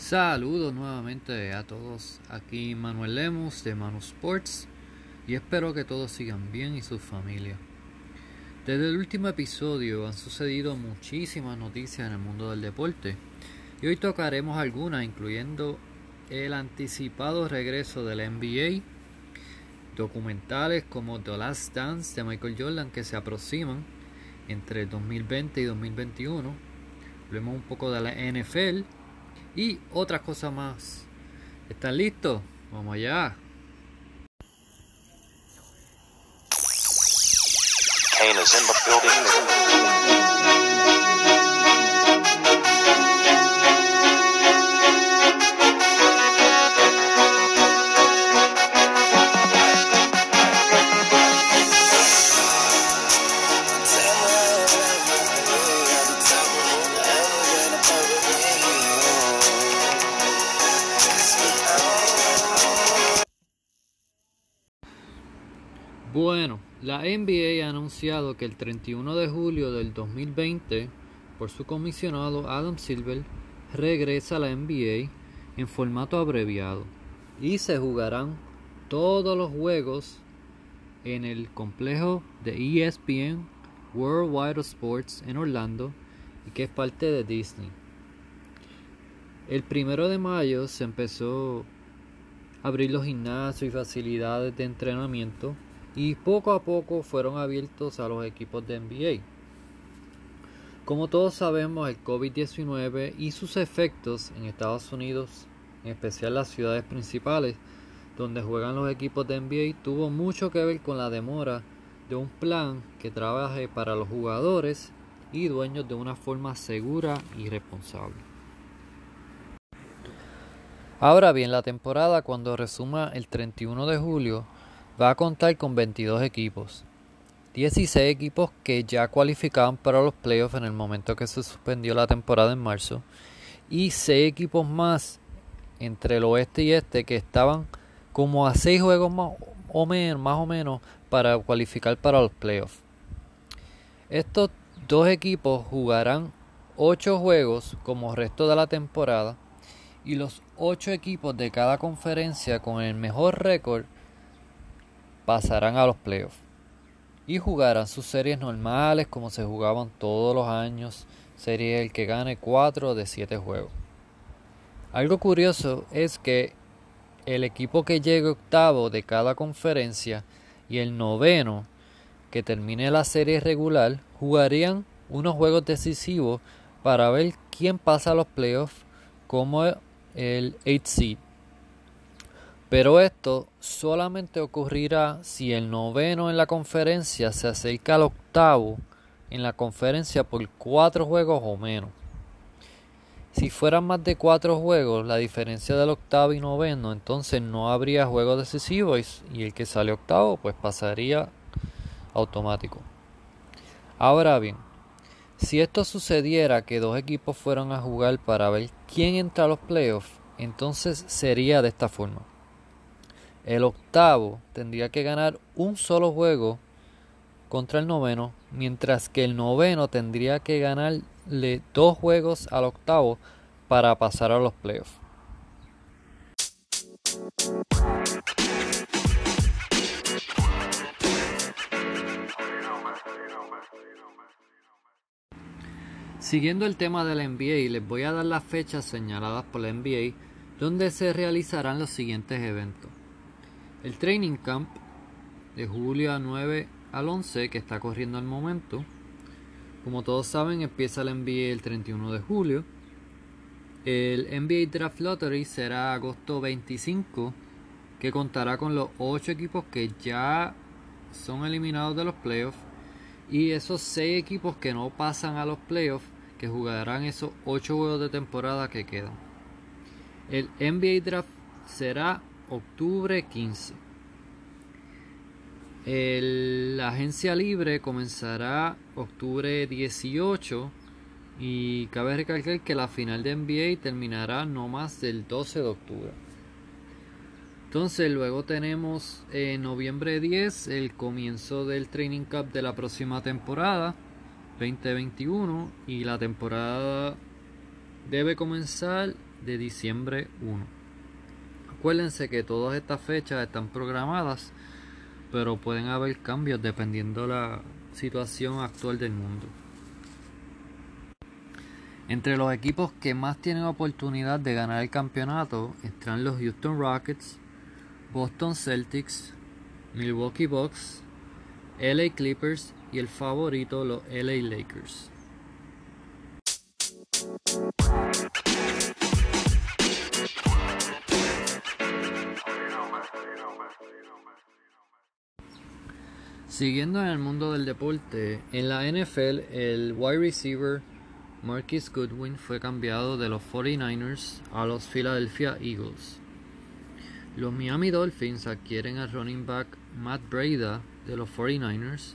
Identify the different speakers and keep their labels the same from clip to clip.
Speaker 1: Saludos nuevamente a todos. Aquí Manuel Lemus de Manu Sports y espero que todos sigan bien y sus familias. Desde el último episodio han sucedido muchísimas noticias en el mundo del deporte y hoy tocaremos algunas incluyendo el anticipado regreso del NBA, documentales como The Last Dance de Michael Jordan que se aproximan entre 2020 y 2021, hablemos un poco de la NFL y otras cosas más. ¿Están listos? Vamos allá. La NBA ha anunciado que el 31 de julio del 2020, por su comisionado Adam Silver, regresa a la NBA en formato abreviado y se jugarán todos los juegos en el complejo de ESPN Worldwide Sports en Orlando y que es parte de Disney. El primero de mayo se empezó a abrir los gimnasios y facilidades de entrenamiento y poco a poco fueron abiertos a los equipos de NBA. Como todos sabemos, el COVID-19 y sus efectos en Estados Unidos, en especial las ciudades principales donde juegan los equipos de NBA, tuvo mucho que ver con la demora de un plan que trabaje para los jugadores y dueños de una forma segura y responsable. Ahora bien, la temporada cuando resuma el 31 de julio va a contar con 22 equipos. 16 equipos que ya cualificaban para los playoffs en el momento que se suspendió la temporada en marzo. Y 6 equipos más entre el oeste y este que estaban como a 6 juegos más o, menos, más o menos para cualificar para los playoffs. Estos dos equipos jugarán 8 juegos como resto de la temporada y los 8 equipos de cada conferencia con el mejor récord pasarán a los playoffs y jugarán sus series normales como se jugaban todos los años, sería el que gane 4 de 7 juegos. Algo curioso es que el equipo que llegue octavo de cada conferencia y el noveno que termine la serie regular jugarían unos juegos decisivos para ver quién pasa a los playoffs como el 8 seed. Pero esto solamente ocurrirá si el noveno en la conferencia se acerca al octavo en la conferencia por cuatro juegos o menos. Si fueran más de cuatro juegos, la diferencia del octavo y noveno, entonces no habría juego decisivo y, el que sale octavo pues pasaría automático. Ahora bien, si esto sucediera que dos equipos fueran a jugar para ver quién entra a los playoffs, entonces sería de esta forma. El octavo tendría que ganar un solo juego contra el noveno, mientras que el noveno tendría que ganarle dos juegos al octavo para pasar a los playoffs. Siguiendo el tema del NBA, les voy a dar las fechas señaladas por la NBA donde se realizarán los siguientes eventos. El training camp de julio 9 al 11 que está corriendo al momento. Como todos saben, empieza el NBA el 31 de julio. El NBA Draft Lottery será agosto 25, que contará con los 8 equipos que ya son eliminados de los playoffs y esos 6 equipos que no pasan a los playoffs, que jugarán esos 8 juegos de temporada que quedan. El NBA Draft será octubre 15. la agencia libre comenzará octubre 18 y cabe recalcar que la final de NBA terminará no más del 12 de octubre. Entonces luego tenemos en noviembre 10 el comienzo del Training Cup de la próxima temporada 2021 y la temporada debe comenzar de diciembre 1. Acuérdense que todas estas fechas están programadas, pero pueden haber cambios dependiendo la situación actual del mundo. Entre los equipos que más tienen oportunidad de ganar el campeonato están los Houston Rockets, Boston Celtics, Milwaukee Bucks, LA Clippers y el favorito los LA Lakers. Siguiendo en el mundo del deporte, en la NFL el wide receiver Marquis Goodwin fue cambiado de los 49ers a los Philadelphia Eagles. Los Miami Dolphins adquieren al running back Matt Breda de los 49ers.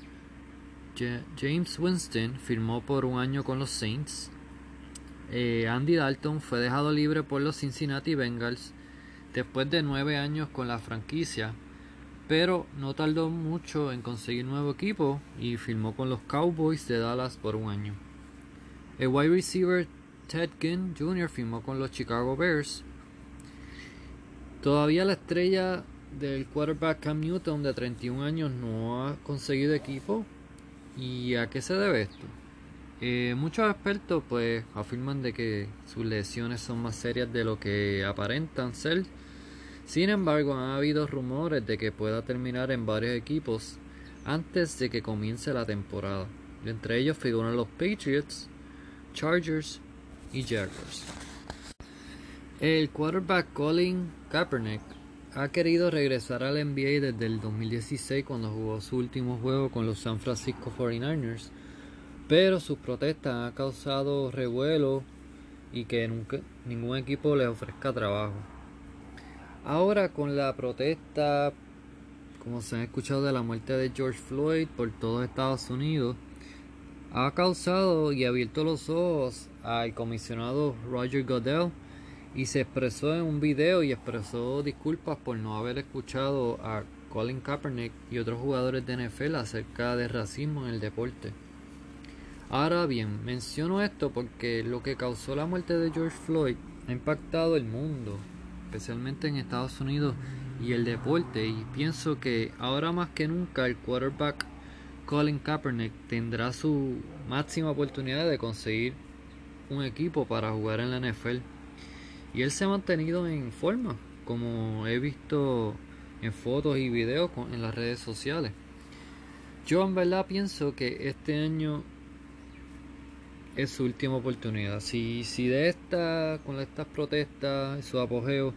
Speaker 1: James Winston firmó por un año con los Saints. Eh, Andy Dalton fue dejado libre por los Cincinnati Bengals después de nueve años con la franquicia, pero no tardó mucho en conseguir nuevo equipo y firmó con los Cowboys de Dallas por un año. El wide receiver Ted Ginn Jr. firmó con los Chicago Bears. Todavía la estrella del quarterback Cam Newton de 31 años no ha conseguido equipo. ¿Y a qué se debe esto? Eh, muchos expertos pues afirman de que sus lesiones son más serias de lo que aparentan ser. Sin embargo, han habido rumores de que pueda terminar en varios equipos antes de que comience la temporada. Entre ellos figuran los Patriots, Chargers y Jaguars. El quarterback Colin Kaepernick ha querido regresar al NBA desde el 2016 cuando jugó su último juego con los San Francisco 49ers, pero sus protestas han causado revuelo y que nunca, ningún equipo le ofrezca trabajo. Ahora con la protesta, como se ha escuchado de la muerte de George Floyd por todo Estados Unidos, ha causado y abierto los ojos al comisionado Roger Goodell y se expresó en un video y expresó disculpas por no haber escuchado a Colin Kaepernick y otros jugadores de NFL acerca del racismo en el deporte. Ahora bien, menciono esto porque lo que causó la muerte de George Floyd ha impactado el mundo, especialmente en Estados Unidos y el deporte, y pienso que ahora más que nunca el quarterback Colin Kaepernick tendrá su máxima oportunidad de conseguir un equipo para jugar en la NFL. Y él se ha mantenido en forma, como he visto en fotos y videos en las redes sociales. Yo en verdad pienso que este año es su última oportunidad. Si, si de esta, con estas protestas, su apogeo,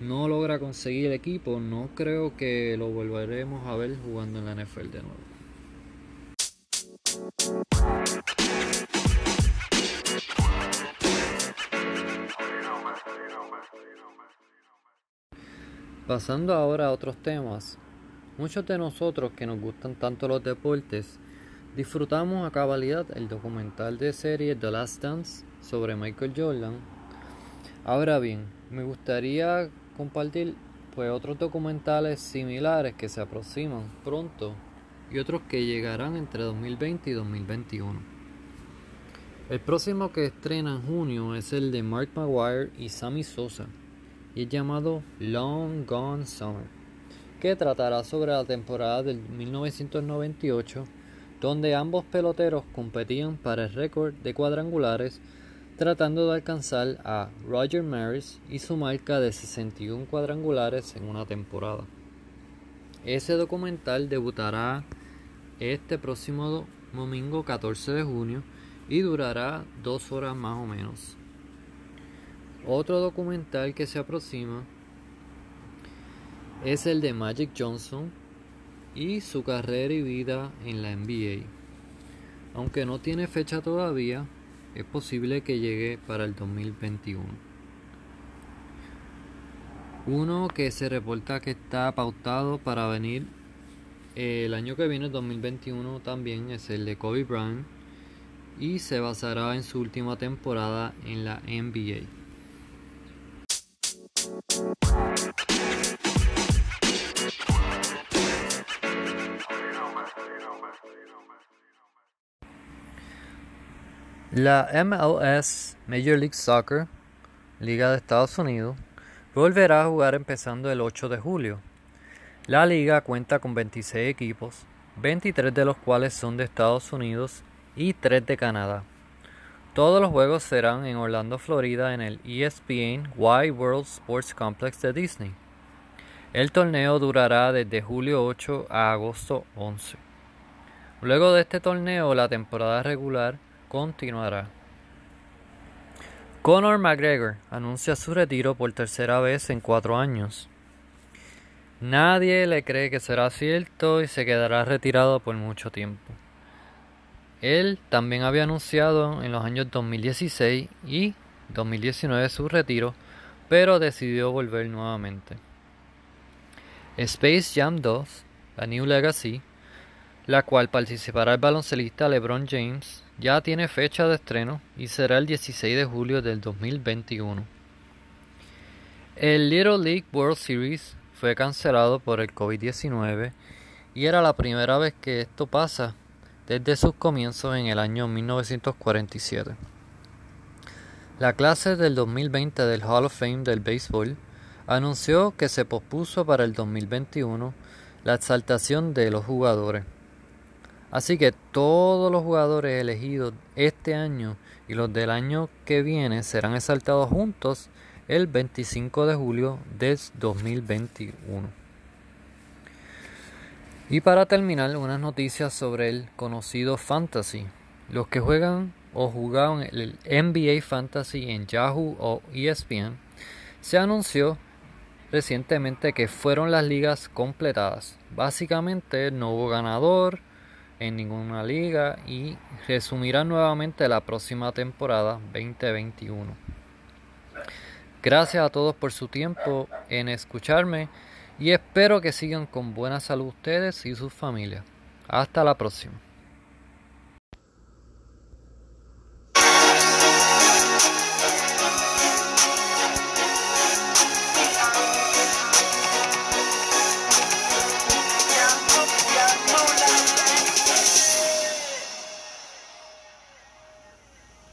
Speaker 1: no logra conseguir el equipo, no creo que lo volveremos a ver jugando en la NFL de nuevo. Pasando ahora a otros temas, muchos de nosotros que nos gustan tanto los deportes disfrutamos a cabalidad el documental de serie The Last Dance sobre Michael Jordan. Ahora bien, me gustaría compartir pues otros documentales similares que se aproximan pronto y otros que llegarán entre 2020 y 2021. El próximo que estrena en junio es el de Mark Maguire y Sammy Sosa y es llamado Long Gone Summer, que tratará sobre la temporada del 1998, donde ambos peloteros competían para el récord de cuadrangulares, tratando de alcanzar a Roger Maris y su marca de 61 cuadrangulares en una temporada. Ese documental debutará este próximo domingo 14 de junio y durará dos horas más o menos. Otro documental que se aproxima es el de Magic Johnson y su carrera y vida en la NBA. Aunque no tiene fecha todavía, es posible que llegue para el 2021. Uno que se reporta que está pautado para venir el año que viene, 2021, también es el de Kobe Bryant y se basará en su última temporada en la NBA. La MLS Major League Soccer Liga de Estados Unidos, volverá a jugar empezando el 8 de julio. La liga cuenta con 26 equipos, 23 de los cuales son de Estados Unidos y 3 de Canadá. Todos los juegos serán en Orlando, Florida, en el ESPN Wide World Sports Complex de Disney. El torneo durará desde julio 8 a agosto 11. Luego de este torneo, la temporada regular continuará. Conor McGregor anuncia su retiro por tercera vez en cuatro años. Nadie le cree que será cierto y se quedará retirado por mucho tiempo. Él también había anunciado en los años 2016 y 2019 su retiro, pero decidió volver nuevamente. Space Jam 2, la New Legacy, la cual participará el baloncelista LeBron James, ya tiene fecha de estreno y será el 16 de julio del 2021. El Little League World Series fue cancelado por el COVID-19 y era la primera vez que esto pasa desde sus comienzos en el año 1947. La clase del 2020 del Hall of Fame del béisbol anunció que se pospuso para el 2021 la exaltación de los jugadores. Así que todos los jugadores elegidos este año y los del año que viene serán exaltados juntos el 25 de julio del 2021. Y para terminar, unas noticias sobre el conocido Fantasy. Los que juegan o jugaban el NBA Fantasy en Yahoo o ESPN, se anunció recientemente que fueron las ligas completadas. Básicamente no hubo ganador en ninguna liga y resumirá nuevamente la próxima temporada 2021. Gracias a todos por su tiempo en escucharme y espero que sigan con buena salud ustedes y sus familias. Hasta la próxima.